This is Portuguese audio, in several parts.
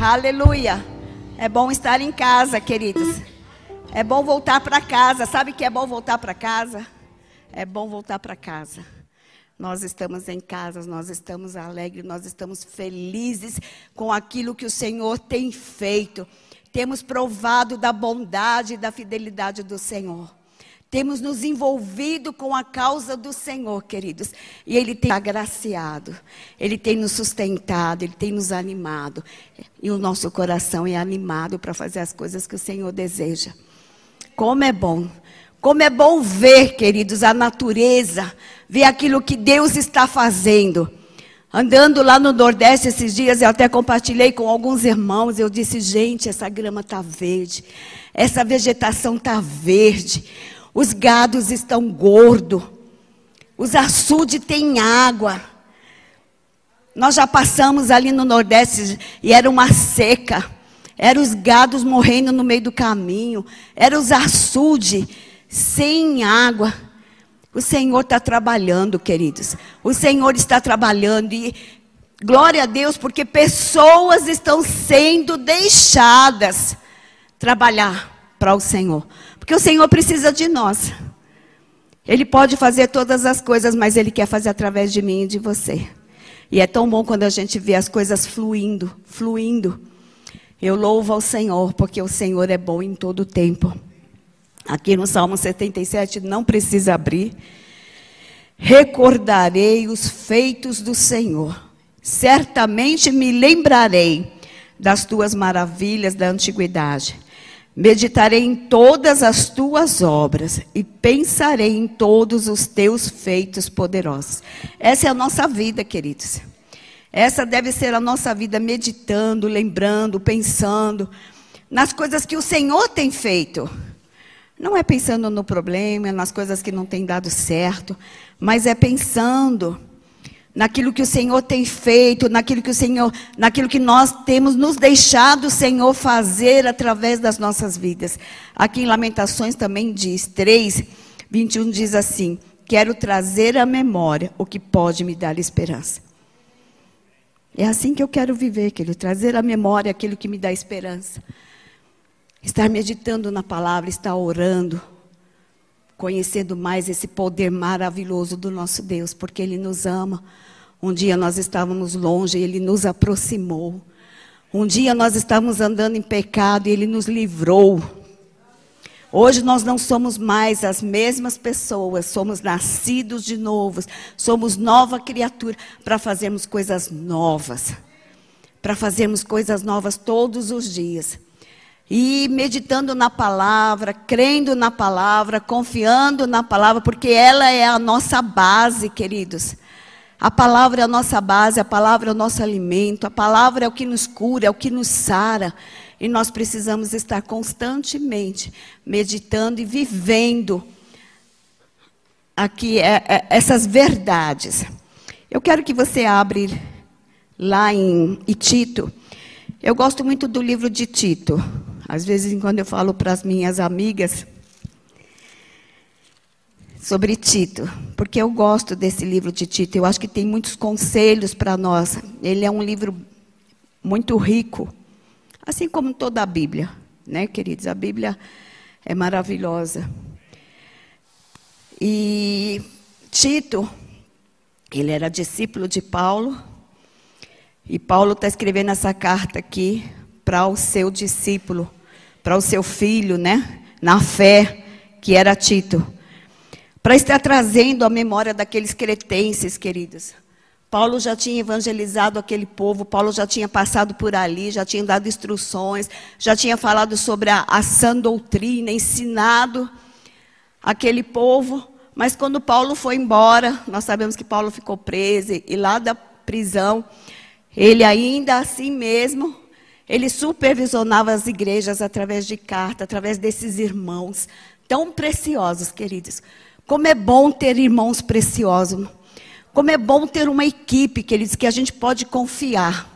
Aleluia. É bom estar em casa, queridos. É bom voltar para casa. Sabe que é bom voltar para casa? É bom voltar para casa. Nós estamos em casa, nós estamos alegres, nós estamos felizes com aquilo que o Senhor tem feito. Temos provado da bondade e da fidelidade do Senhor. Temos nos envolvido com a causa do Senhor, queridos. E Ele tem agraciado, Ele tem nos sustentado, Ele tem nos animado. E o nosso coração é animado para fazer as coisas que o Senhor deseja. Como é bom, como é bom ver, queridos, a natureza, ver aquilo que Deus está fazendo. Andando lá no Nordeste esses dias, eu até compartilhei com alguns irmãos. Eu disse, gente, essa grama está verde, essa vegetação está verde. Os gados estão gordos. Os açudes têm água. Nós já passamos ali no Nordeste e era uma seca. Eram os gados morrendo no meio do caminho. Eram os açudes sem água. O Senhor está trabalhando, queridos. O Senhor está trabalhando e glória a Deus, porque pessoas estão sendo deixadas trabalhar para o Senhor. Porque o Senhor precisa de nós. Ele pode fazer todas as coisas, mas Ele quer fazer através de mim e de você. E é tão bom quando a gente vê as coisas fluindo, fluindo. Eu louvo ao Senhor, porque o Senhor é bom em todo o tempo. Aqui no Salmo 77, não precisa abrir. Recordarei os feitos do Senhor. Certamente me lembrarei das tuas maravilhas da antiguidade. Meditarei em todas as tuas obras e pensarei em todos os teus feitos poderosos. Essa é a nossa vida, queridos. Essa deve ser a nossa vida meditando, lembrando, pensando nas coisas que o Senhor tem feito. Não é pensando no problema, nas coisas que não têm dado certo, mas é pensando naquilo que o Senhor tem feito, naquilo que o Senhor, naquilo que nós temos nos deixado o Senhor fazer através das nossas vidas. Aqui em Lamentações também diz, 3, 21 diz assim: Quero trazer à memória o que pode me dar esperança. É assim que eu quero viver, querido, trazer à memória aquilo que me dá esperança. Estar meditando na palavra, estar orando, conhecendo mais esse poder maravilhoso do nosso Deus, porque Ele nos ama. Um dia nós estávamos longe e Ele nos aproximou. Um dia nós estávamos andando em pecado e Ele nos livrou. Hoje nós não somos mais as mesmas pessoas, somos nascidos de novo, somos nova criatura para fazermos coisas novas. Para fazermos coisas novas todos os dias. E meditando na palavra, crendo na palavra, confiando na palavra, porque ela é a nossa base, queridos. A palavra é a nossa base, a palavra é o nosso alimento, a palavra é o que nos cura, é o que nos sara. E nós precisamos estar constantemente meditando e vivendo aqui é, é, essas verdades. Eu quero que você abra lá em Tito. Eu gosto muito do livro de Tito. Às vezes, quando eu falo para as minhas amigas sobre Tito, porque eu gosto desse livro de Tito, eu acho que tem muitos conselhos para nós. Ele é um livro muito rico, assim como toda a Bíblia, né, queridos? A Bíblia é maravilhosa. E Tito, ele era discípulo de Paulo, e Paulo está escrevendo essa carta aqui para o seu discípulo, para o seu filho, né? Na fé, que era Tito. Para estar trazendo a memória daqueles cretenses, queridos. Paulo já tinha evangelizado aquele povo, Paulo já tinha passado por ali, já tinha dado instruções, já tinha falado sobre a, a sã doutrina, ensinado aquele povo. Mas quando Paulo foi embora, nós sabemos que Paulo ficou preso, e lá da prisão, ele ainda assim mesmo ele supervisionava as igrejas através de carta, através desses irmãos tão preciosos, queridos. Como é bom ter irmãos preciosos. Como é bom ter uma equipe, queridos, que a gente pode confiar.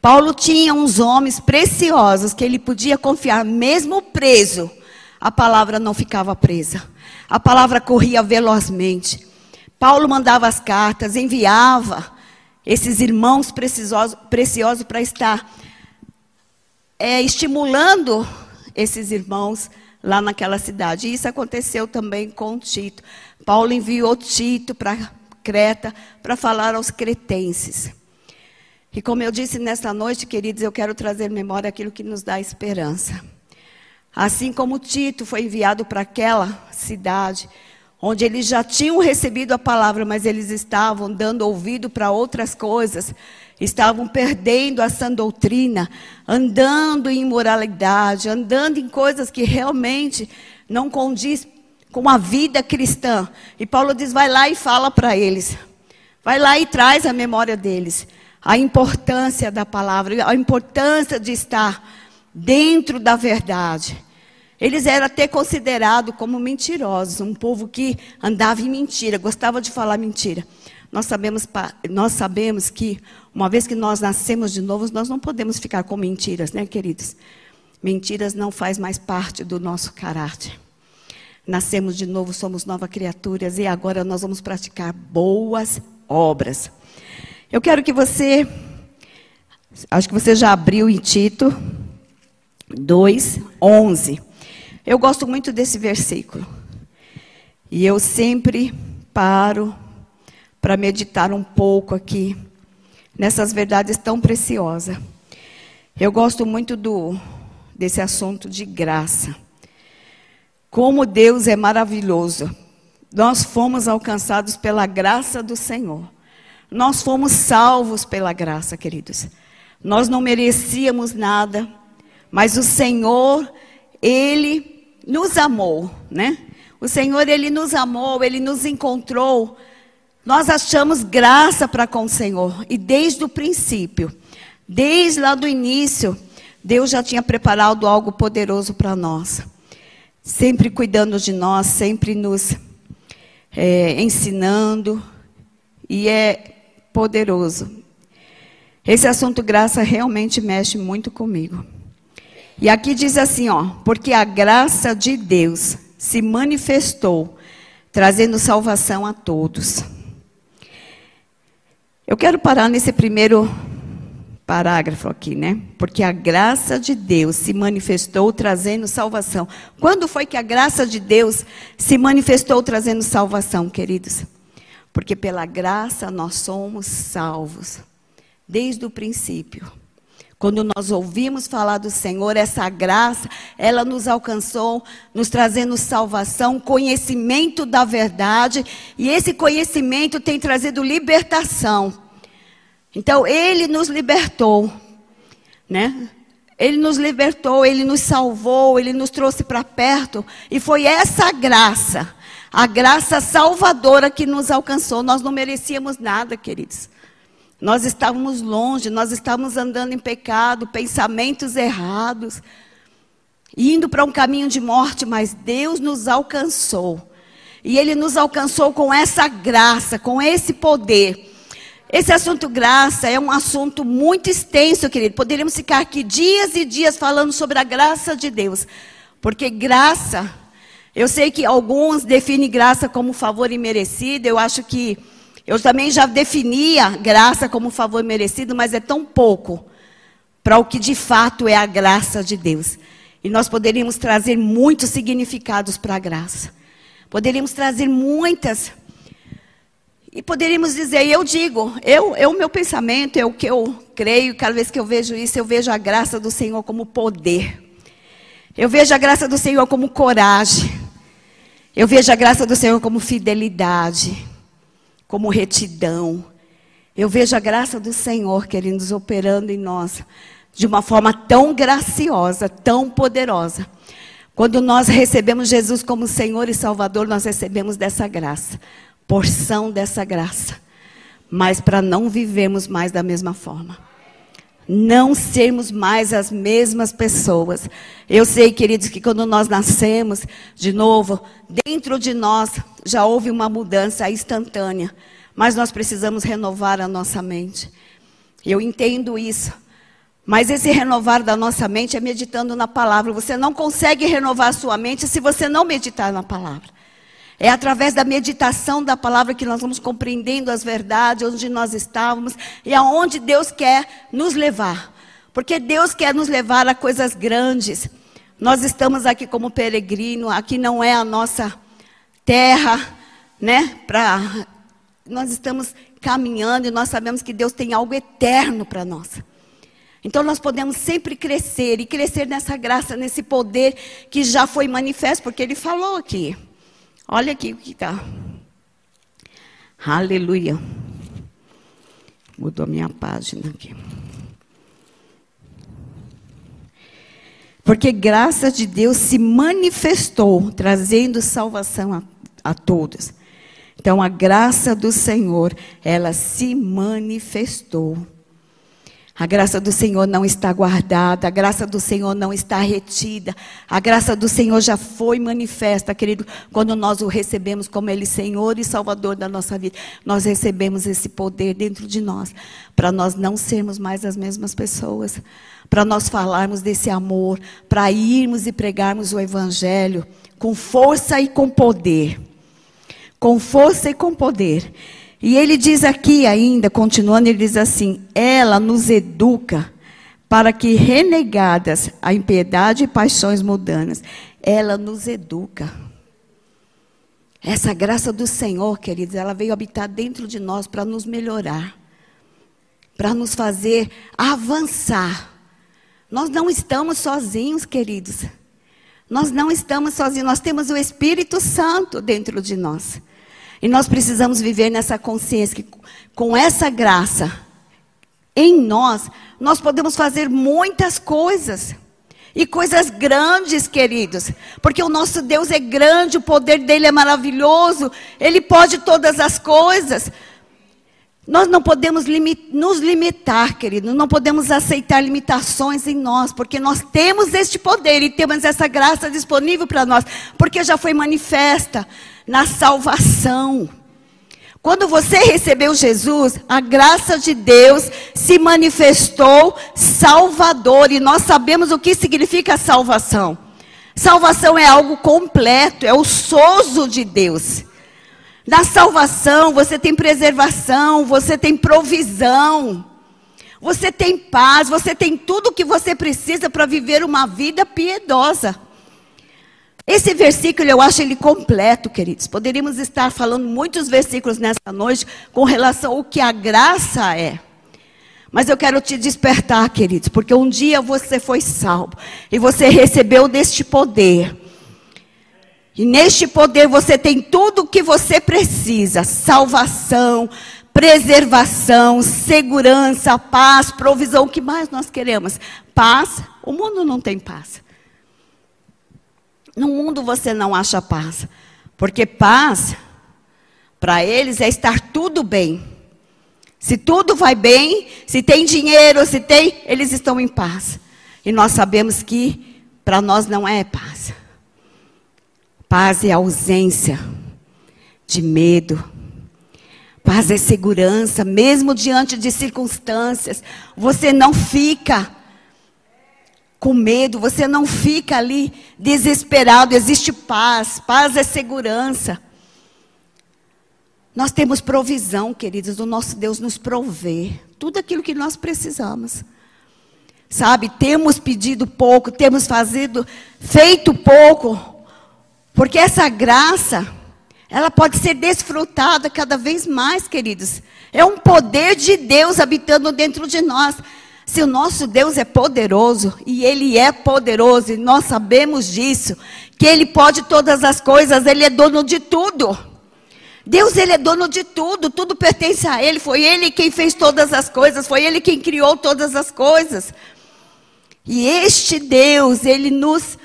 Paulo tinha uns homens preciosos que ele podia confiar, mesmo preso. A palavra não ficava presa. A palavra corria velozmente. Paulo mandava as cartas, enviava esses irmãos preciosos, preciosos para estar é, estimulando esses irmãos lá naquela cidade. E isso aconteceu também com Tito. Paulo enviou Tito para Creta para falar aos cretenses. E como eu disse nesta noite, queridos, eu quero trazer memória aquilo que nos dá esperança. Assim como Tito foi enviado para aquela cidade, onde eles já tinham recebido a palavra, mas eles estavam dando ouvido para outras coisas, estavam perdendo a sã doutrina, andando em imoralidade, andando em coisas que realmente não condiz com a vida cristã. E Paulo diz: vai lá e fala para eles. Vai lá e traz a memória deles. A importância da palavra, a importância de estar dentro da verdade. Eles eram até considerados como mentirosos, um povo que andava em mentira, gostava de falar mentira. Nós sabemos, nós sabemos que, uma vez que nós nascemos de novo, nós não podemos ficar com mentiras, né, queridos? Mentiras não faz mais parte do nosso caráter. Nascemos de novo, somos novas criaturas e agora nós vamos praticar boas obras. Eu quero que você, acho que você já abriu em Tito 2, 11. Eu gosto muito desse versículo. E eu sempre paro para meditar um pouco aqui nessas verdades tão preciosas. Eu gosto muito do desse assunto de graça. Como Deus é maravilhoso. Nós fomos alcançados pela graça do Senhor. Nós fomos salvos pela graça, queridos. Nós não merecíamos nada, mas o Senhor, ele nos amou, né? O Senhor, ele nos amou, ele nos encontrou nós achamos graça para com o Senhor. E desde o princípio, desde lá do início, Deus já tinha preparado algo poderoso para nós. Sempre cuidando de nós, sempre nos é, ensinando. E é poderoso. Esse assunto graça realmente mexe muito comigo. E aqui diz assim, ó, porque a graça de Deus se manifestou, trazendo salvação a todos. Eu quero parar nesse primeiro parágrafo aqui, né? Porque a graça de Deus se manifestou trazendo salvação. Quando foi que a graça de Deus se manifestou trazendo salvação, queridos? Porque pela graça nós somos salvos, desde o princípio. Quando nós ouvimos falar do Senhor, essa graça, ela nos alcançou, nos trazendo salvação, conhecimento da verdade, e esse conhecimento tem trazido libertação. Então, ele nos libertou, né? Ele nos libertou, ele nos salvou, ele nos trouxe para perto, e foi essa graça, a graça salvadora que nos alcançou. Nós não merecíamos nada, queridos. Nós estávamos longe, nós estávamos andando em pecado, pensamentos errados, indo para um caminho de morte, mas Deus nos alcançou. E Ele nos alcançou com essa graça, com esse poder. Esse assunto graça é um assunto muito extenso, querido. Poderíamos ficar aqui dias e dias falando sobre a graça de Deus. Porque graça, eu sei que alguns definem graça como favor imerecido, eu acho que eu também já definia graça como favor merecido, mas é tão pouco para o que de fato é a graça de Deus. E nós poderíamos trazer muitos significados para a graça. Poderíamos trazer muitas. E poderíamos dizer, eu digo, eu, o meu pensamento, é o que eu creio, cada vez que eu vejo isso, eu vejo a graça do Senhor como poder. Eu vejo a graça do Senhor como coragem. Eu vejo a graça do Senhor como fidelidade como retidão. Eu vejo a graça do Senhor, queridos, operando em nós de uma forma tão graciosa, tão poderosa. Quando nós recebemos Jesus como Senhor e Salvador, nós recebemos dessa graça, porção dessa graça. Mas para não vivermos mais da mesma forma. Não sermos mais as mesmas pessoas. Eu sei, queridos, que quando nós nascemos de novo, dentro de nós já houve uma mudança instantânea, mas nós precisamos renovar a nossa mente. Eu entendo isso. Mas esse renovar da nossa mente é meditando na palavra. Você não consegue renovar a sua mente se você não meditar na palavra. É através da meditação da palavra que nós vamos compreendendo as verdades, onde nós estávamos e aonde Deus quer nos levar. Porque Deus quer nos levar a coisas grandes. Nós estamos aqui como peregrino, aqui não é a nossa terra, né? Para nós estamos caminhando e nós sabemos que Deus tem algo eterno para nós. Então nós podemos sempre crescer e crescer nessa graça, nesse poder que já foi manifesto, porque ele falou aqui. Olha aqui o que está. Aleluia. Mudou a minha página aqui. Porque graça de Deus se manifestou, trazendo salvação a, a todos. Então a graça do Senhor, ela se manifestou. A graça do Senhor não está guardada, a graça do Senhor não está retida. A graça do Senhor já foi manifesta, querido, quando nós o recebemos como Ele Senhor e Salvador da nossa vida. Nós recebemos esse poder dentro de nós, para nós não sermos mais as mesmas pessoas, para nós falarmos desse amor, para irmos e pregarmos o Evangelho com força e com poder. Com força e com poder. E ele diz aqui ainda, continuando, ele diz assim: ela nos educa para que, renegadas a impiedade e paixões mundanas, ela nos educa. Essa graça do Senhor, queridos, ela veio habitar dentro de nós para nos melhorar, para nos fazer avançar. Nós não estamos sozinhos, queridos. Nós não estamos sozinhos, nós temos o Espírito Santo dentro de nós. E nós precisamos viver nessa consciência que com essa graça em nós, nós podemos fazer muitas coisas. E coisas grandes, queridos. Porque o nosso Deus é grande, o poder dele é maravilhoso, ele pode todas as coisas. Nós não podemos nos limitar, querido, não podemos aceitar limitações em nós, porque nós temos este poder e temos essa graça disponível para nós, porque já foi manifesta na salvação. Quando você recebeu Jesus, a graça de Deus se manifestou salvador, e nós sabemos o que significa salvação. Salvação é algo completo, é o sozo de Deus. Na salvação, você tem preservação, você tem provisão, você tem paz, você tem tudo o que você precisa para viver uma vida piedosa. Esse versículo eu acho ele completo, queridos. Poderíamos estar falando muitos versículos nessa noite com relação ao que a graça é. Mas eu quero te despertar, queridos, porque um dia você foi salvo e você recebeu deste poder. E neste poder você tem tudo o que você precisa: salvação, preservação, segurança, paz, provisão. O que mais nós queremos? Paz. O mundo não tem paz. No mundo você não acha paz. Porque paz, para eles, é estar tudo bem. Se tudo vai bem, se tem dinheiro, se tem, eles estão em paz. E nós sabemos que para nós não é paz. Paz é ausência de medo. Paz é segurança, mesmo diante de circunstâncias. Você não fica com medo, você não fica ali desesperado. Existe paz, paz é segurança. Nós temos provisão, queridos, o nosso Deus nos provê tudo aquilo que nós precisamos. Sabe, temos pedido pouco, temos fazido, feito pouco, porque essa graça, ela pode ser desfrutada cada vez mais, queridos. É um poder de Deus habitando dentro de nós. Se o nosso Deus é poderoso, e Ele é poderoso, e nós sabemos disso, que Ele pode todas as coisas, Ele é dono de tudo. Deus, Ele é dono de tudo, tudo pertence a Ele, foi Ele quem fez todas as coisas, foi Ele quem criou todas as coisas. E este Deus, Ele nos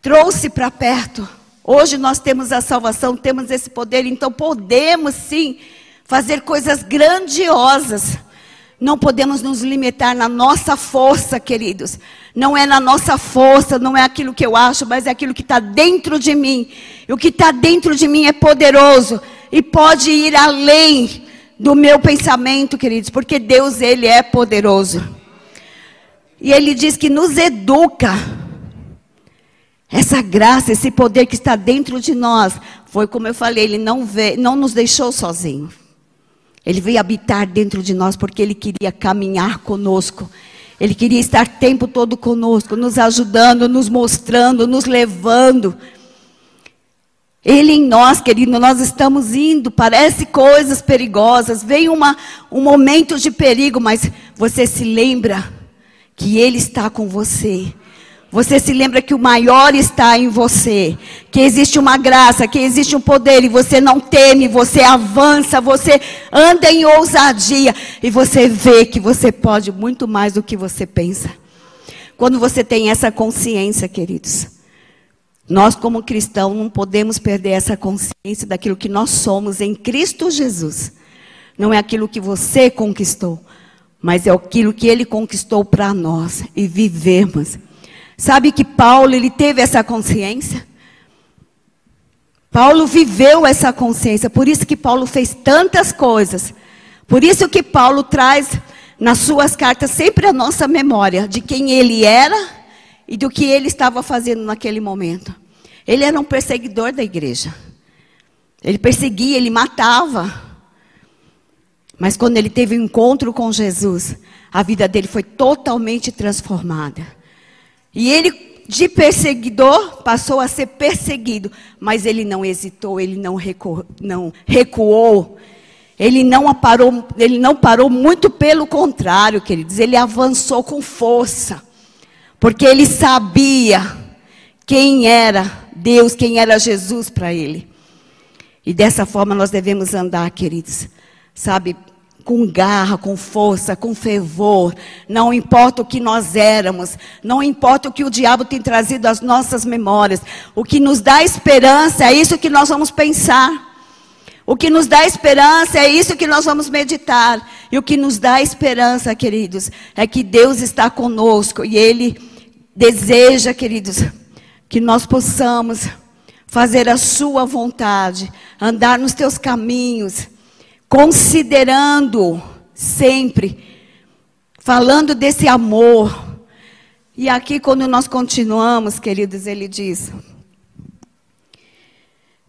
trouxe para perto Hoje nós temos a salvação, temos esse poder, então podemos sim fazer coisas grandiosas. Não podemos nos limitar na nossa força, queridos. Não é na nossa força, não é aquilo que eu acho, mas é aquilo que está dentro de mim. E o que está dentro de mim é poderoso e pode ir além do meu pensamento, queridos, porque Deus, Ele é poderoso. E Ele diz que nos educa essa graça, esse poder que está dentro de nós, foi como eu falei, ele não, veio, não nos deixou sozinhos. Ele veio habitar dentro de nós porque ele queria caminhar conosco. Ele queria estar o tempo todo conosco, nos ajudando, nos mostrando, nos levando. Ele em nós, querido, nós estamos indo, parece coisas perigosas, vem uma, um momento de perigo, mas você se lembra que Ele está com você. Você se lembra que o maior está em você, que existe uma graça, que existe um poder, e você não teme, você avança, você anda em ousadia, e você vê que você pode muito mais do que você pensa. Quando você tem essa consciência, queridos. Nós, como cristãos, não podemos perder essa consciência daquilo que nós somos em Cristo Jesus. Não é aquilo que você conquistou, mas é aquilo que Ele conquistou para nós e vivemos. Sabe que Paulo, ele teve essa consciência? Paulo viveu essa consciência, por isso que Paulo fez tantas coisas. Por isso que Paulo traz nas suas cartas sempre a nossa memória de quem ele era e do que ele estava fazendo naquele momento. Ele era um perseguidor da igreja. Ele perseguia, ele matava. Mas quando ele teve um encontro com Jesus, a vida dele foi totalmente transformada. E ele, de perseguidor, passou a ser perseguido. Mas ele não hesitou, ele não, recu não recuou. Ele não, ele não parou, muito pelo contrário, queridos. Ele avançou com força. Porque ele sabia quem era Deus, quem era Jesus para ele. E dessa forma nós devemos andar, queridos. Sabe, com garra, com força, com fervor. Não importa o que nós éramos, não importa o que o diabo tem trazido às nossas memórias. O que nos dá esperança é isso que nós vamos pensar. O que nos dá esperança é isso que nós vamos meditar. E o que nos dá esperança, queridos, é que Deus está conosco e Ele deseja, queridos, que nós possamos fazer a Sua vontade, andar nos Teus caminhos, considerando sempre, falando desse amor. E aqui, quando nós continuamos, queridos, ele diz: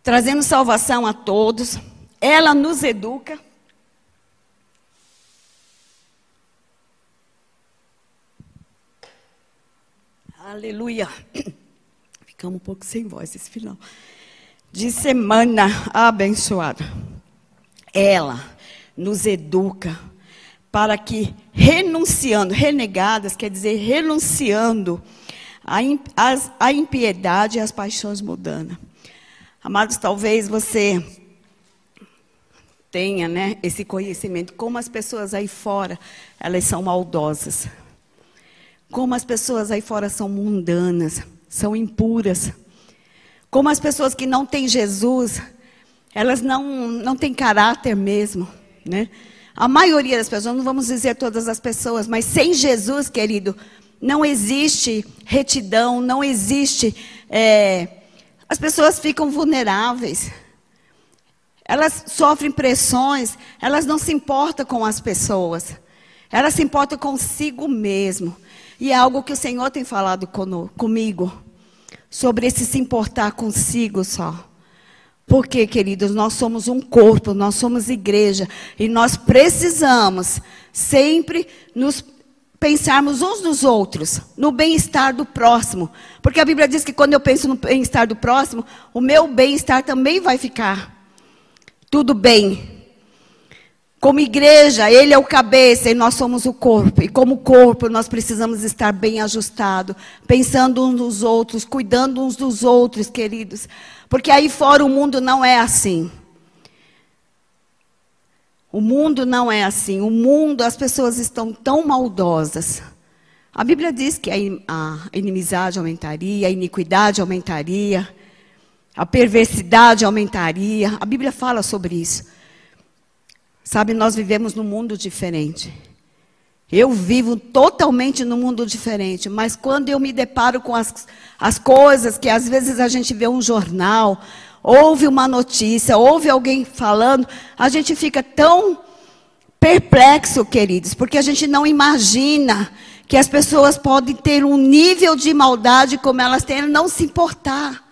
trazendo salvação a todos, ela nos educa Aleluia. Ficamos um pouco sem voz esse final. De semana abençoada. Ela nos educa para que, renunciando, renegadas, quer dizer, renunciando à impiedade e às paixões mundanas. Amados, talvez você tenha né, esse conhecimento, como as pessoas aí fora, elas são maldosas. Como as pessoas aí fora são mundanas, são impuras. Como as pessoas que não têm Jesus, elas não, não têm caráter mesmo, né? A maioria das pessoas, não vamos dizer todas as pessoas, mas sem Jesus, querido, não existe retidão, não existe. É, as pessoas ficam vulneráveis. Elas sofrem pressões, elas não se importam com as pessoas. Elas se importam consigo mesmo. E é algo que o Senhor tem falado comigo. Sobre esse se importar consigo só. Porque, queridos, nós somos um corpo, nós somos igreja. E nós precisamos sempre nos pensarmos uns nos outros, no bem-estar do próximo. Porque a Bíblia diz que quando eu penso no bem-estar do próximo, o meu bem-estar também vai ficar tudo bem. Como igreja, Ele é o cabeça e nós somos o corpo. E como corpo, nós precisamos estar bem ajustado, pensando uns nos outros, cuidando uns dos outros, queridos. Porque aí fora o mundo não é assim. O mundo não é assim. O mundo, as pessoas estão tão maldosas. A Bíblia diz que a inimizade aumentaria, a iniquidade aumentaria, a perversidade aumentaria. A Bíblia fala sobre isso. Sabe, nós vivemos num mundo diferente. Eu vivo totalmente num mundo diferente, mas quando eu me deparo com as, as coisas que às vezes a gente vê um jornal, ouve uma notícia, ouve alguém falando, a gente fica tão perplexo, queridos, porque a gente não imagina que as pessoas podem ter um nível de maldade como elas têm, não se importar.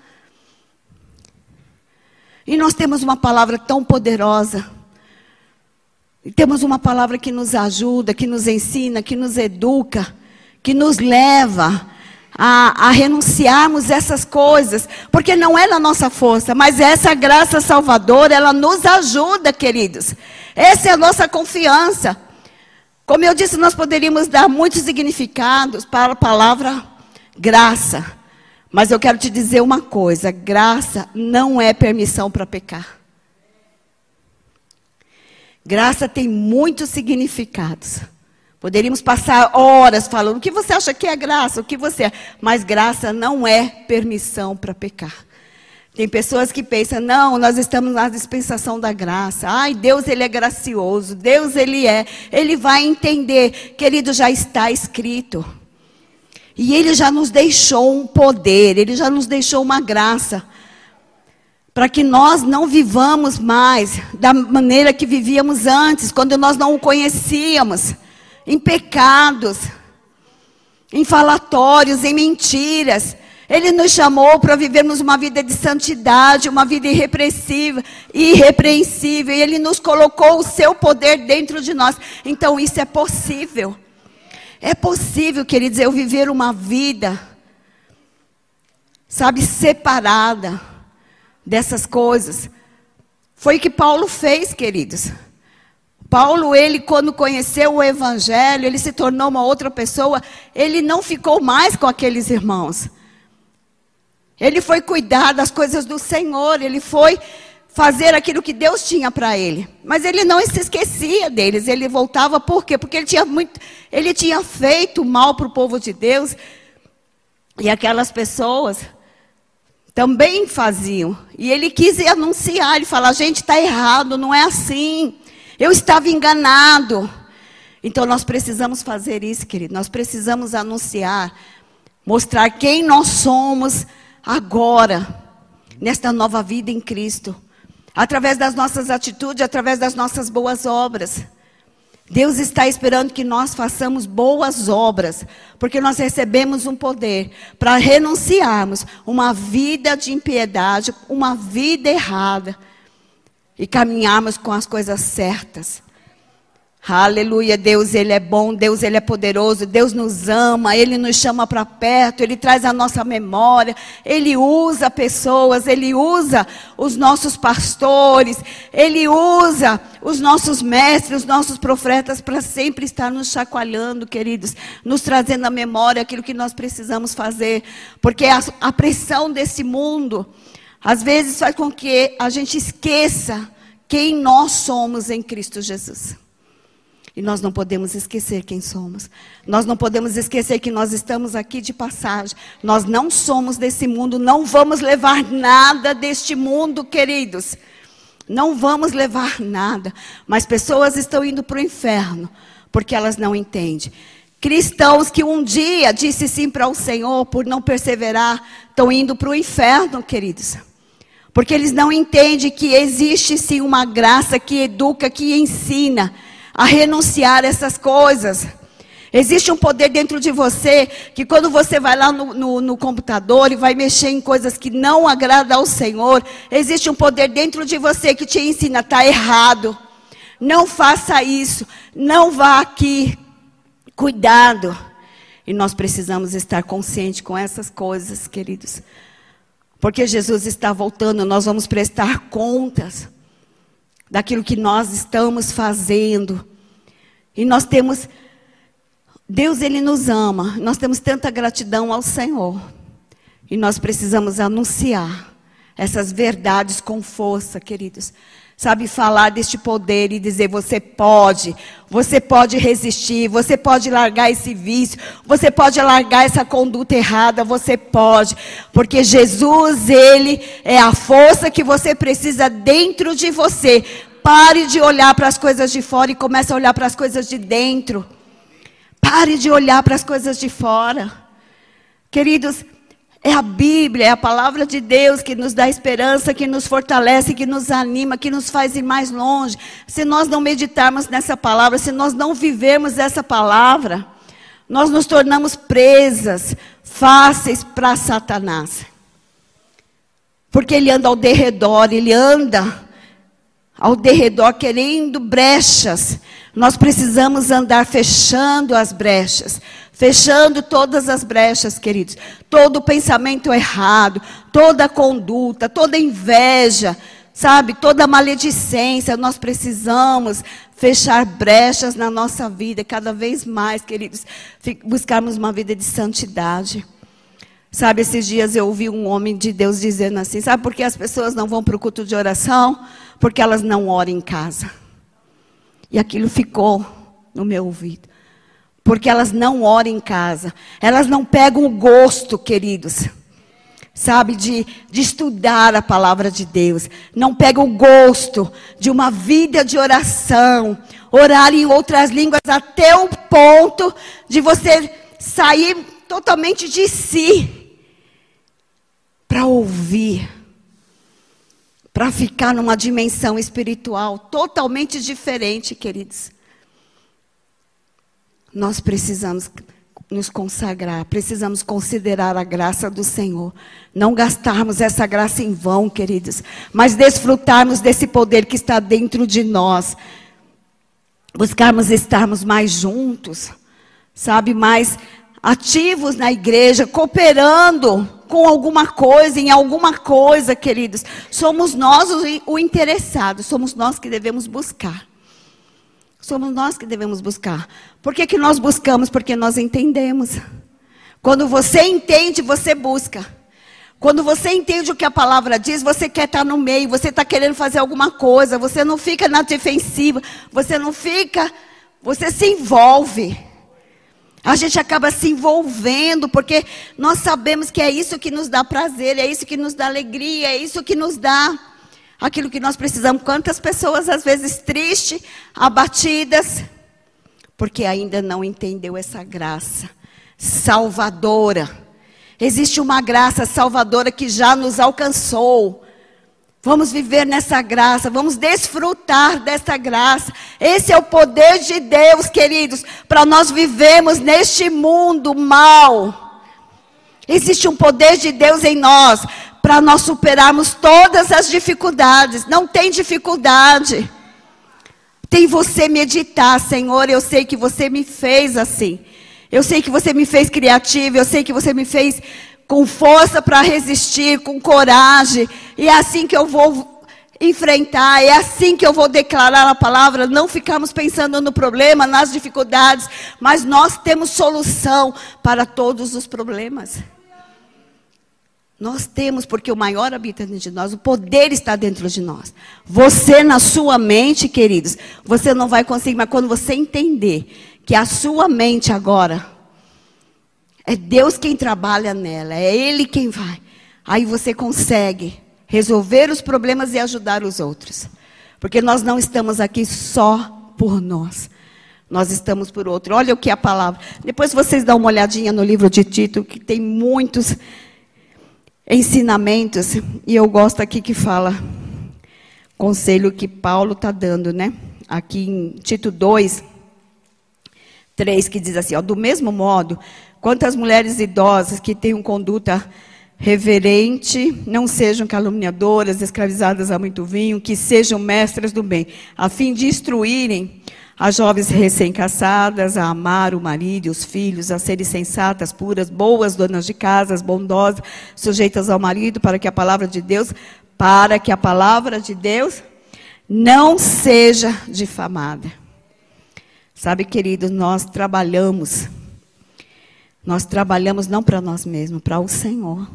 E nós temos uma palavra tão poderosa temos uma palavra que nos ajuda, que nos ensina, que nos educa. que nos leva a, a, renunciarmos essas coisas, porque não é na nossa força, mas essa graça salvadora, ela nos ajuda, queridos. Essa é a nossa confiança. Como eu disse, nós poderíamos dar muitos significados para a palavra graça. Mas eu quero te dizer uma coisa: graça não é permissão para pecar. Graça tem muitos significados. Poderíamos passar horas falando o que você acha que é graça, o que você é. Mas graça não é permissão para pecar. Tem pessoas que pensam, não, nós estamos na dispensação da graça. Ai, Deus, Ele é gracioso. Deus, Ele é. Ele vai entender. Querido, já está escrito. E Ele já nos deixou um poder, Ele já nos deixou uma graça. Para que nós não vivamos mais da maneira que vivíamos antes, quando nós não o conhecíamos em pecados, em falatórios, em mentiras. Ele nos chamou para vivermos uma vida de santidade, uma vida irrepressiva, irrepreensível. E Ele nos colocou o seu poder dentro de nós. Então isso é possível. É possível, queridos, eu viver uma vida, sabe, separada dessas coisas. Foi o que Paulo fez, queridos. Paulo, ele, quando conheceu o Evangelho, ele se tornou uma outra pessoa, ele não ficou mais com aqueles irmãos. Ele foi cuidar das coisas do Senhor, ele foi fazer aquilo que Deus tinha para ele. Mas ele não se esquecia deles, ele voltava por quê? Porque ele tinha muito, ele tinha feito mal para o povo de Deus. E aquelas pessoas também faziam. E ele quis anunciar, ele falar, gente, está errado, não é assim. Eu estava enganado. Então nós precisamos fazer isso, querido. Nós precisamos anunciar, mostrar quem nós somos agora, nesta nova vida em Cristo. Através das nossas atitudes, através das nossas boas obras. Deus está esperando que nós façamos boas obras, porque nós recebemos um poder para renunciarmos uma vida de impiedade, uma vida errada e caminharmos com as coisas certas. Aleluia, Deus, Ele é bom, Deus, Ele é poderoso, Deus nos ama, Ele nos chama para perto, Ele traz a nossa memória, Ele usa pessoas, Ele usa os nossos pastores, Ele usa os nossos mestres, os nossos profetas para sempre estar nos chacoalhando, queridos, nos trazendo à memória aquilo que nós precisamos fazer, porque a, a pressão desse mundo, às vezes faz com que a gente esqueça quem nós somos em Cristo Jesus. E nós não podemos esquecer quem somos. Nós não podemos esquecer que nós estamos aqui de passagem. Nós não somos desse mundo, não vamos levar nada deste mundo, queridos. Não vamos levar nada. Mas pessoas estão indo para o inferno porque elas não entendem. Cristãos que um dia disse sim para o Senhor por não perseverar, estão indo para o inferno, queridos. Porque eles não entendem que existe sim uma graça que educa, que ensina a renunciar a essas coisas. Existe um poder dentro de você que quando você vai lá no, no, no, computador e vai mexer em coisas que não agradam ao Senhor, existe um poder dentro de você que te ensina, está errado. Não faça isso. Não vá aqui. Cuidado. E nós precisamos estar conscientes com essas coisas, queridos. Porque Jesus está voltando, nós vamos prestar contas daquilo que nós estamos fazendo. E nós temos Deus ele nos ama. Nós temos tanta gratidão ao Senhor. E nós precisamos anunciar essas verdades com força, queridos sabe, falar deste poder e dizer: você pode, você pode resistir, você pode largar esse vício, você pode largar essa conduta errada, você pode, porque Jesus, Ele é a força que você precisa dentro de você. Pare de olhar para as coisas de fora e comece a olhar para as coisas de dentro. Pare de olhar para as coisas de fora. Queridos, é a Bíblia, é a palavra de Deus que nos dá esperança, que nos fortalece, que nos anima, que nos faz ir mais longe. Se nós não meditarmos nessa palavra, se nós não vivermos essa palavra, nós nos tornamos presas fáceis para Satanás. Porque ele anda ao derredor, ele anda ao derredor querendo brechas. Nós precisamos andar fechando as brechas fechando todas as brechas, queridos. Todo pensamento errado, toda conduta, toda inveja, sabe? Toda maledicência, nós precisamos fechar brechas na nossa vida, cada vez mais, queridos, buscarmos uma vida de santidade. Sabe, esses dias eu ouvi um homem de Deus dizendo assim: sabe por que as pessoas não vão para o culto de oração? Porque elas não oram em casa. E aquilo ficou no meu ouvido. Porque elas não oram em casa. Elas não pegam o gosto, queridos. Sabe, de, de estudar a palavra de Deus. Não pegam o gosto de uma vida de oração. Orar em outras línguas até o ponto de você sair totalmente de si para ouvir, para ficar numa dimensão espiritual totalmente diferente, queridos. Nós precisamos nos consagrar, precisamos considerar a graça do Senhor. Não gastarmos essa graça em vão, queridos, mas desfrutarmos desse poder que está dentro de nós. Buscarmos estarmos mais juntos, sabe, mais ativos na igreja, cooperando com alguma coisa, em alguma coisa, queridos. Somos nós o, interessado, somos nós que devemos buscar. Somos nós que devemos buscar. Por que, que nós buscamos? Porque nós entendemos. Quando você entende, você busca. Quando você entende o que a palavra diz, você quer estar no meio, você está querendo fazer alguma coisa, você não fica na defensiva, você não fica, você se envolve. A gente acaba se envolvendo, porque nós sabemos que é isso que nos dá prazer, é isso que nos dá alegria, é isso que nos dá aquilo que nós precisamos. Quantas pessoas, às vezes, tristes, abatidas, porque ainda não entendeu essa graça salvadora. Existe uma graça salvadora que já nos alcançou. Vamos viver nessa graça, vamos desfrutar dessa graça. Esse é o poder de Deus, queridos, para nós vivermos neste mundo mal. Existe um poder de Deus em nós para nós superarmos todas as dificuldades. Não tem dificuldade. Tem você meditar, Senhor, eu sei que você me fez assim. Eu sei que você me fez criativo, eu sei que você me fez com força para resistir, com coragem. E é assim que eu vou enfrentar, é assim que eu vou declarar a palavra. Não ficamos pensando no problema, nas dificuldades, mas nós temos solução para todos os problemas. Nós temos, porque o maior habita dentro de nós, o poder está dentro de nós. Você, na sua mente, queridos, você não vai conseguir, mas quando você entender que a sua mente agora é Deus quem trabalha nela, é Ele quem vai. Aí você consegue resolver os problemas e ajudar os outros. Porque nós não estamos aqui só por nós. Nós estamos por outro. Olha o que é a palavra. Depois vocês dão uma olhadinha no livro de Tito, que tem muitos ensinamentos. E eu gosto aqui que fala conselho que Paulo está dando, né? Aqui em Tito 2, 3, que diz assim: ó, do mesmo modo, Quantas mulheres idosas que tenham conduta reverente, não sejam caluniadoras, escravizadas a muito vinho, que sejam mestras do bem, a fim de instruírem as jovens recém-casadas a amar o marido e os filhos, a serem sensatas, puras, boas, donas de casas, bondosas, sujeitas ao marido, para que a palavra de Deus, para que a palavra de Deus não seja difamada. Sabe, queridos, nós trabalhamos nós trabalhamos não para nós mesmos, para o Senhor.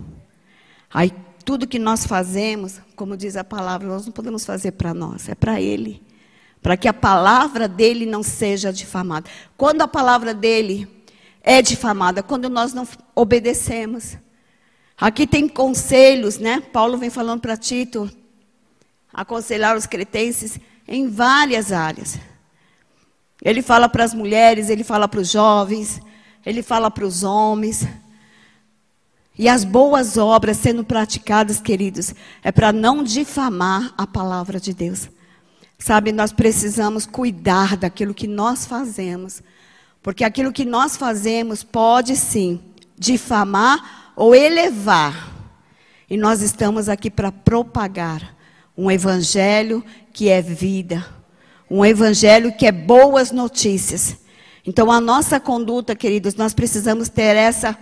Aí tudo que nós fazemos, como diz a palavra, nós não podemos fazer para nós, é para Ele. Para que a palavra dele não seja difamada. Quando a palavra dele é difamada, quando nós não obedecemos. Aqui tem conselhos, né? Paulo vem falando para Tito aconselhar os cretenses em várias áreas. Ele fala para as mulheres, ele fala para os jovens, ele fala para os homens. E as boas obras sendo praticadas, queridos, é para não difamar a palavra de Deus. Sabe, nós precisamos cuidar daquilo que nós fazemos. Porque aquilo que nós fazemos pode sim difamar ou elevar. E nós estamos aqui para propagar um evangelho que é vida, um evangelho que é boas notícias. Então, a nossa conduta, queridos, nós precisamos ter essa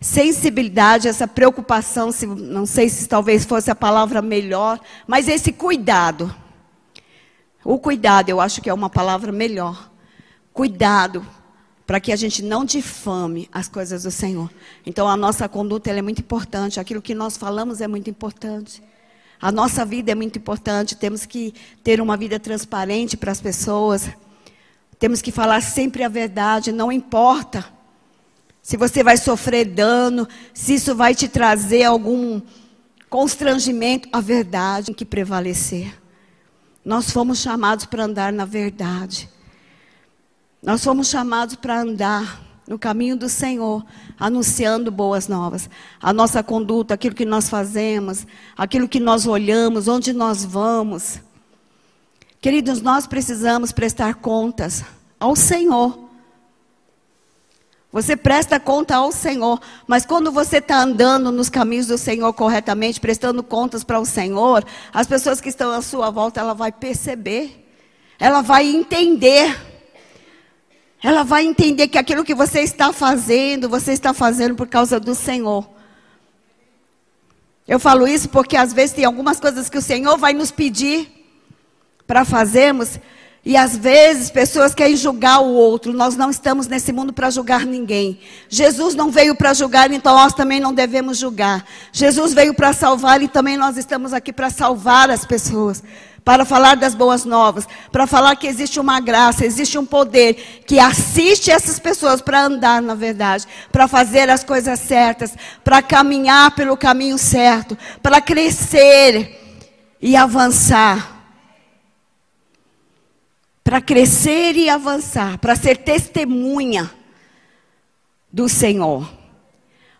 sensibilidade, essa preocupação, se, não sei se talvez fosse a palavra melhor, mas esse cuidado. O cuidado, eu acho que é uma palavra melhor. Cuidado para que a gente não difame as coisas do Senhor. Então a nossa conduta é muito importante, aquilo que nós falamos é muito importante. A nossa vida é muito importante, temos que ter uma vida transparente para as pessoas. Temos que falar sempre a verdade, não importa se você vai sofrer dano, se isso vai te trazer algum constrangimento, a verdade tem que prevalecer. Nós fomos chamados para andar na verdade. Nós fomos chamados para andar no caminho do Senhor, anunciando boas novas. A nossa conduta, aquilo que nós fazemos, aquilo que nós olhamos, onde nós vamos. Queridos, nós precisamos prestar contas ao Senhor. Você presta conta ao Senhor, mas quando você está andando nos caminhos do Senhor corretamente, prestando contas para o Senhor, as pessoas que estão à sua volta, ela vai perceber, ela vai entender. Ela vai entender que aquilo que você está fazendo, você está fazendo por causa do Senhor. Eu falo isso porque às vezes tem algumas coisas que o Senhor vai nos pedir para fazermos, e às vezes pessoas querem julgar o outro. Nós não estamos nesse mundo para julgar ninguém. Jesus não veio para julgar, então nós também não devemos julgar. Jesus veio para salvar e também nós estamos aqui para salvar as pessoas para falar das boas novas, para falar que existe uma graça, existe um poder que assiste essas pessoas para andar na verdade, para fazer as coisas certas, para caminhar pelo caminho certo, para crescer e avançar. Para crescer e avançar, para ser testemunha do Senhor.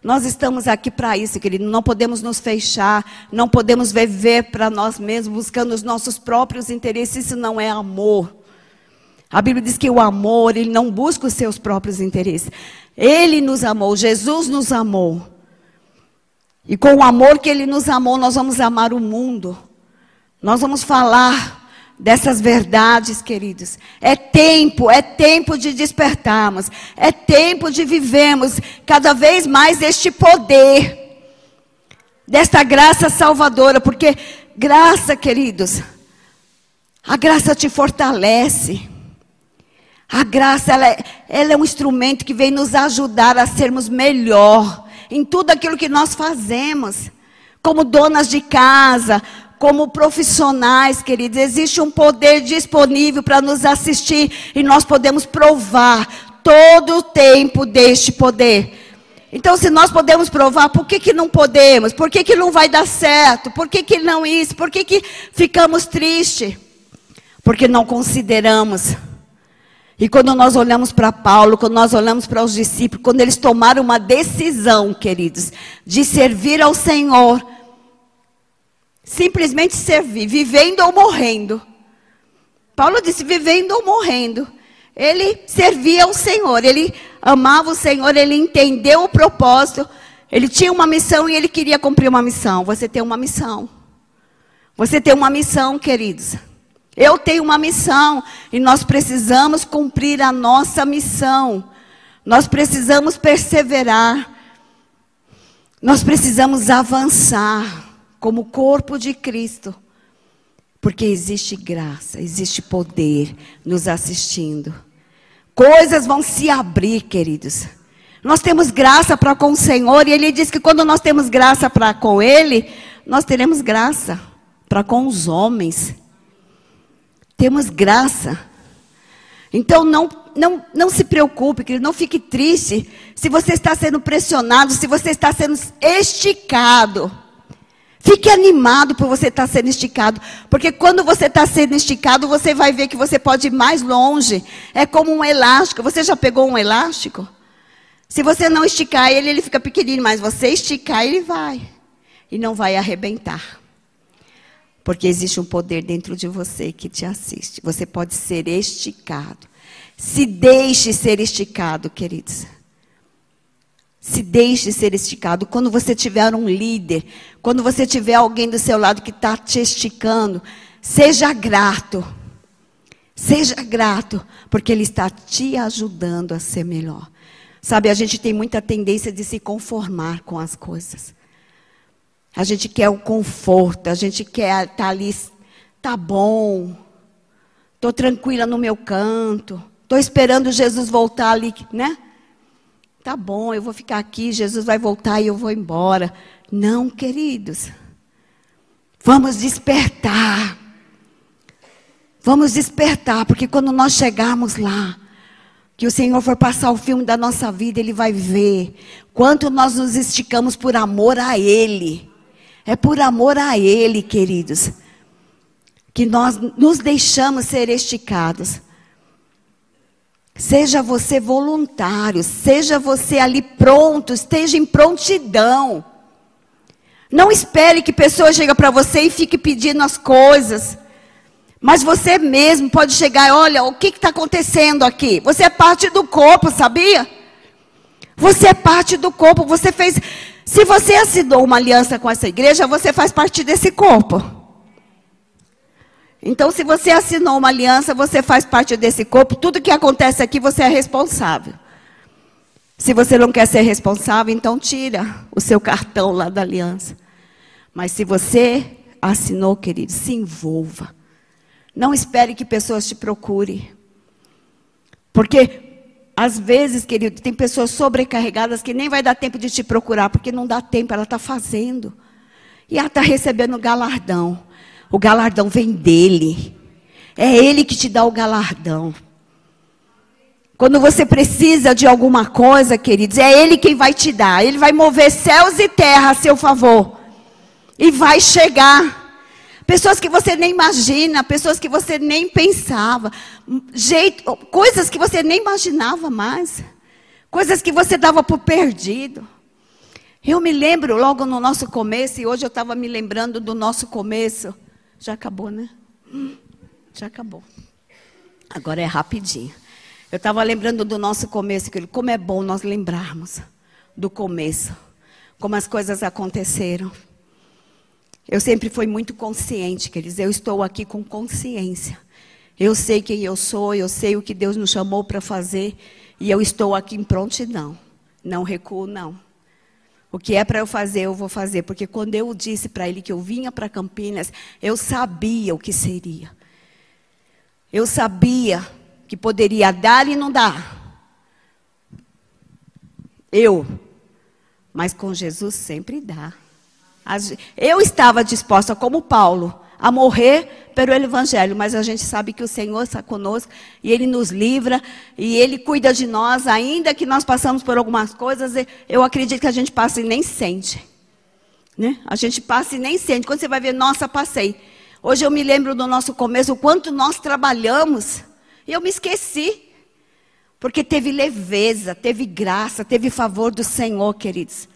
Nós estamos aqui para isso, querido. Não podemos nos fechar, não podemos viver para nós mesmos, buscando os nossos próprios interesses. Isso não é amor. A Bíblia diz que o amor, ele não busca os seus próprios interesses. Ele nos amou, Jesus nos amou. E com o amor que ele nos amou, nós vamos amar o mundo. Nós vamos falar dessas verdades, queridos. É tempo, é tempo de despertarmos, é tempo de vivermos cada vez mais este poder, desta graça salvadora, porque graça, queridos, a graça te fortalece. A graça, ela é, ela é um instrumento que vem nos ajudar a sermos melhor em tudo aquilo que nós fazemos. Como donas de casa, como profissionais, queridos, existe um poder disponível para nos assistir e nós podemos provar todo o tempo deste poder. Então, se nós podemos provar, por que, que não podemos? Por que, que não vai dar certo? Por que, que não isso? Por que, que ficamos tristes? Porque não consideramos. E quando nós olhamos para Paulo, quando nós olhamos para os discípulos, quando eles tomaram uma decisão, queridos, de servir ao Senhor, simplesmente servir, vivendo ou morrendo. Paulo disse: vivendo ou morrendo. Ele servia ao Senhor, ele amava o Senhor, ele entendeu o propósito, ele tinha uma missão e ele queria cumprir uma missão. Você tem uma missão. Você tem uma missão, queridos. Eu tenho uma missão e nós precisamos cumprir a nossa missão. Nós precisamos perseverar. Nós precisamos avançar como corpo de Cristo. Porque existe graça, existe poder nos assistindo. Coisas vão se abrir, queridos. Nós temos graça para com o Senhor, e Ele diz que quando nós temos graça para com Ele, nós teremos graça para com os homens. Temos graça. Então não, não, não se preocupe, querido, não fique triste se você está sendo pressionado, se você está sendo esticado. Fique animado por você estar sendo esticado. Porque quando você está sendo esticado, você vai ver que você pode ir mais longe. É como um elástico. Você já pegou um elástico? Se você não esticar ele, ele fica pequenininho. Mas você esticar, ele vai. E não vai arrebentar. Porque existe um poder dentro de você que te assiste. Você pode ser esticado. Se deixe ser esticado, queridos. Se deixe ser esticado. Quando você tiver um líder, quando você tiver alguém do seu lado que está te esticando, seja grato. Seja grato, porque Ele está te ajudando a ser melhor. Sabe, a gente tem muita tendência de se conformar com as coisas. A gente quer o conforto, a gente quer estar tá ali, tá bom, estou tranquila no meu canto, estou esperando Jesus voltar ali, né? Tá bom, eu vou ficar aqui, Jesus vai voltar e eu vou embora. Não, queridos. Vamos despertar. Vamos despertar, porque quando nós chegarmos lá, que o Senhor for passar o filme da nossa vida, Ele vai ver quanto nós nos esticamos por amor a Ele. É por amor a Ele, queridos, que nós nos deixamos ser esticados. Seja você voluntário, seja você ali pronto, esteja em prontidão. Não espere que pessoa chegue para você e fique pedindo as coisas. Mas você mesmo pode chegar olha, o que está acontecendo aqui? Você é parte do corpo, sabia? Você é parte do corpo. Você fez. Se você assinou uma aliança com essa igreja, você faz parte desse corpo. Então, se você assinou uma aliança, você faz parte desse corpo. Tudo que acontece aqui, você é responsável. Se você não quer ser responsável, então tira o seu cartão lá da aliança. Mas se você assinou, querido, se envolva. Não espere que pessoas te procurem. Porque, às vezes, querido, tem pessoas sobrecarregadas que nem vai dar tempo de te procurar, porque não dá tempo, ela está fazendo. E ela está recebendo galardão. O galardão vem dele. É ele que te dá o galardão. Quando você precisa de alguma coisa, queridos, é Ele quem vai te dar. Ele vai mover céus e terra a seu favor. E vai chegar. Pessoas que você nem imagina, pessoas que você nem pensava. Jeito, coisas que você nem imaginava mais. Coisas que você dava por perdido. Eu me lembro logo no nosso começo, e hoje eu estava me lembrando do nosso começo. Já acabou, né? Já acabou. Agora é rapidinho. Eu estava lembrando do nosso começo, como é bom nós lembrarmos do começo, como as coisas aconteceram. Eu sempre fui muito consciente, queridos. Eu estou aqui com consciência. Eu sei quem eu sou, eu sei o que Deus nos chamou para fazer, e eu estou aqui em prontidão. Não recuo, não. O que é para eu fazer, eu vou fazer, porque quando eu disse para ele que eu vinha para Campinas, eu sabia o que seria. Eu sabia que poderia dar e não dar. Eu. Mas com Jesus sempre dá. Eu estava disposta, como Paulo, a morrer pelo Evangelho, mas a gente sabe que o Senhor está conosco e Ele nos livra e Ele cuida de nós, ainda que nós passamos por algumas coisas, eu acredito que a gente passa e nem sente. Né? A gente passa e nem sente. Quando você vai ver, nossa, passei. Hoje eu me lembro do nosso começo, o quanto nós trabalhamos. E eu me esqueci. Porque teve leveza, teve graça, teve favor do Senhor, queridos.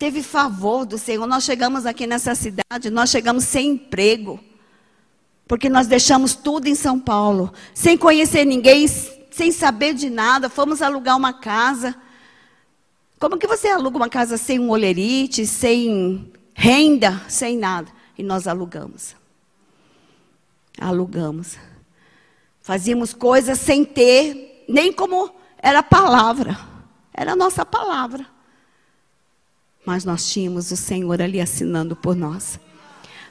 Teve favor do Senhor. Nós chegamos aqui nessa cidade, nós chegamos sem emprego. Porque nós deixamos tudo em São Paulo, sem conhecer ninguém, sem saber de nada, fomos alugar uma casa. Como que você aluga uma casa sem um olerite, sem renda, sem nada? E nós alugamos. Alugamos. Fazíamos coisas sem ter, nem como era palavra. Era a nossa palavra. Mas nós tínhamos o Senhor ali assinando por nós.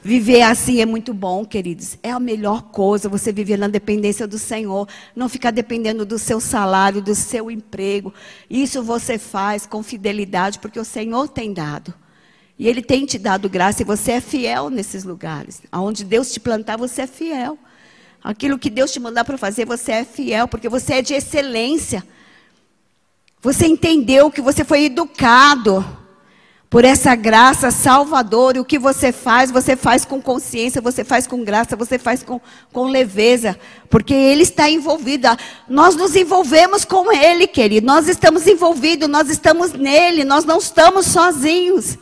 Viver assim é muito bom, queridos. É a melhor coisa você viver na dependência do Senhor. Não ficar dependendo do seu salário, do seu emprego. Isso você faz com fidelidade, porque o Senhor tem dado. E Ele tem te dado graça e você é fiel nesses lugares. Aonde Deus te plantar, você é fiel. Aquilo que Deus te mandar para fazer, você é fiel, porque você é de excelência. Você entendeu que você foi educado por essa graça salvadora. E o que você faz, você faz com consciência, você faz com graça, você faz com, com leveza. Porque Ele está envolvido. Nós nos envolvemos com Ele, querido. Nós estamos envolvidos, nós estamos nele, nós não estamos sozinhos.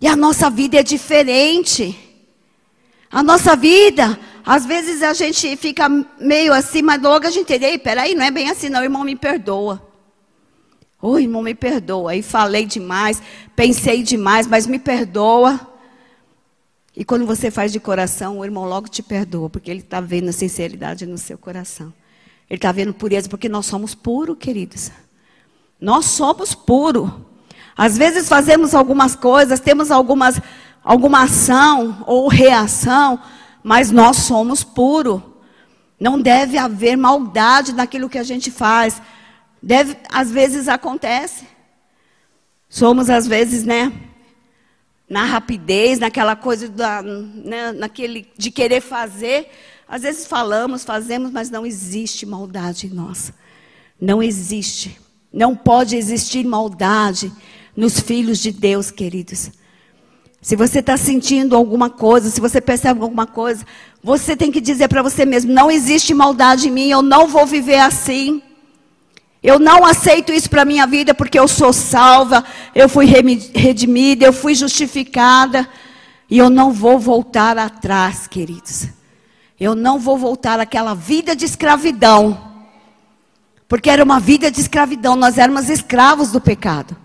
E a nossa vida é diferente. A nossa vida, às vezes a gente fica meio assim, mas logo a gente, ei, peraí, não é bem assim não, irmão, me perdoa. Ô oh, irmão, me perdoa. Aí falei demais, pensei demais, mas me perdoa. E quando você faz de coração, o irmão logo te perdoa, porque ele está vendo a sinceridade no seu coração. Ele está vendo pureza, porque nós somos puros, queridos. Nós somos puros. Às vezes fazemos algumas coisas, temos algumas, alguma ação ou reação, mas nós somos puros. Não deve haver maldade naquilo que a gente faz. Deve, às vezes acontece. Somos, às vezes, né? Na rapidez, naquela coisa da, né, naquele de querer fazer. Às vezes falamos, fazemos, mas não existe maldade em nós. Não existe. Não pode existir maldade nos filhos de Deus, queridos. Se você está sentindo alguma coisa, se você percebe alguma coisa, você tem que dizer para você mesmo: não existe maldade em mim, eu não vou viver assim. Eu não aceito isso para a minha vida porque eu sou salva, eu fui redimida, eu fui justificada. E eu não vou voltar atrás, queridos. Eu não vou voltar àquela vida de escravidão. Porque era uma vida de escravidão, nós éramos escravos do pecado.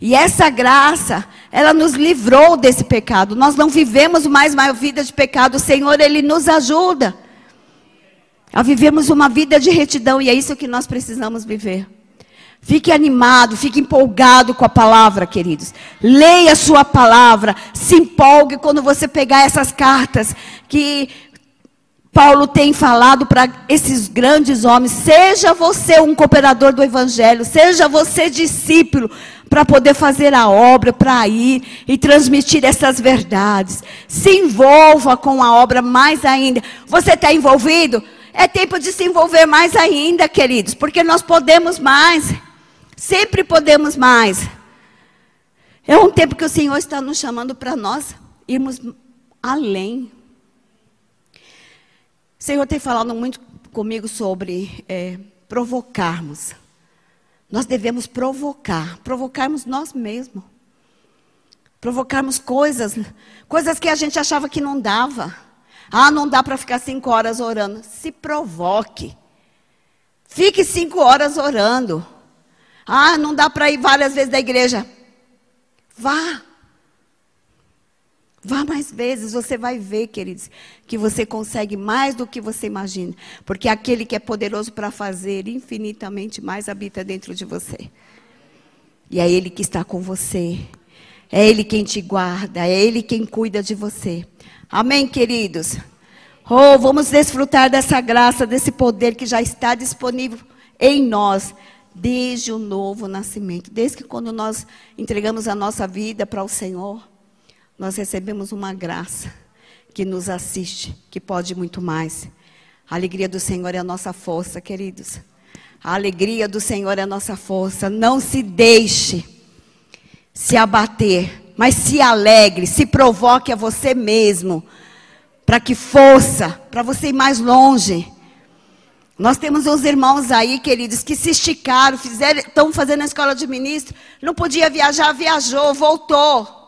E essa graça, ela nos livrou desse pecado. Nós não vivemos mais uma vida de pecado. O Senhor, Ele nos ajuda a vivermos uma vida de retidão. E é isso que nós precisamos viver. Fique animado, fique empolgado com a palavra, queridos. Leia a sua palavra. Se empolgue quando você pegar essas cartas que Paulo tem falado para esses grandes homens: seja você um cooperador do Evangelho, seja você discípulo, para poder fazer a obra, para ir e transmitir essas verdades. Se envolva com a obra mais ainda. Você está envolvido? É tempo de se envolver mais ainda, queridos, porque nós podemos mais. Sempre podemos mais. É um tempo que o Senhor está nos chamando para nós irmos além. O Senhor tem falado muito comigo sobre é, provocarmos. Nós devemos provocar, provocarmos nós mesmos. Provocarmos coisas, coisas que a gente achava que não dava. Ah, não dá para ficar cinco horas orando. Se provoque. Fique cinco horas orando. Ah, não dá para ir várias vezes da igreja. Vá. Vá mais vezes, você vai ver, queridos, que você consegue mais do que você imagina. Porque aquele que é poderoso para fazer infinitamente mais habita dentro de você. E é Ele que está com você. É Ele quem te guarda. É Ele quem cuida de você. Amém, queridos? Oh, vamos desfrutar dessa graça, desse poder que já está disponível em nós desde o novo nascimento. Desde que quando nós entregamos a nossa vida para o Senhor nós recebemos uma graça que nos assiste, que pode muito mais. A alegria do Senhor é a nossa força, queridos. A alegria do Senhor é a nossa força. Não se deixe se abater, mas se alegre, se provoque a você mesmo, para que força, para você ir mais longe. Nós temos uns irmãos aí, queridos, que se esticaram, fizeram, estão fazendo a escola de ministro, não podia viajar, viajou, voltou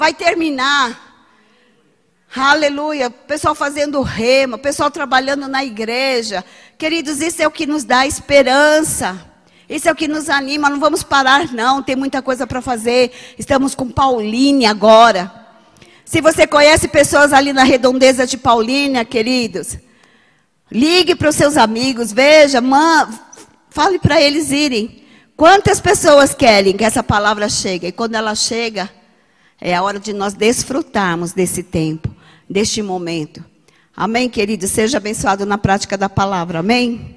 vai terminar. Aleluia. Pessoal fazendo rema, pessoal trabalhando na igreja. Queridos, isso é o que nos dá esperança. Isso é o que nos anima. Não vamos parar, não. Tem muita coisa para fazer. Estamos com Pauline agora. Se você conhece pessoas ali na redondeza de Paulínia, queridos, ligue para os seus amigos, veja, man, fale para eles irem. Quantas pessoas querem que essa palavra chegue? E quando ela chega, é a hora de nós desfrutarmos desse tempo, deste momento. Amém, querido? Seja abençoado na prática da palavra. Amém?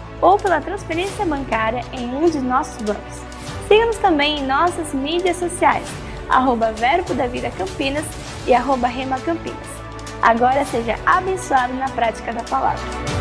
ou pela transferência bancária em um de nossos bancos. Siga-nos também em nossas mídias sociais, arroba Verbo da Vida Campinas e arroba Rema Campinas. Agora seja abençoado na prática da palavra.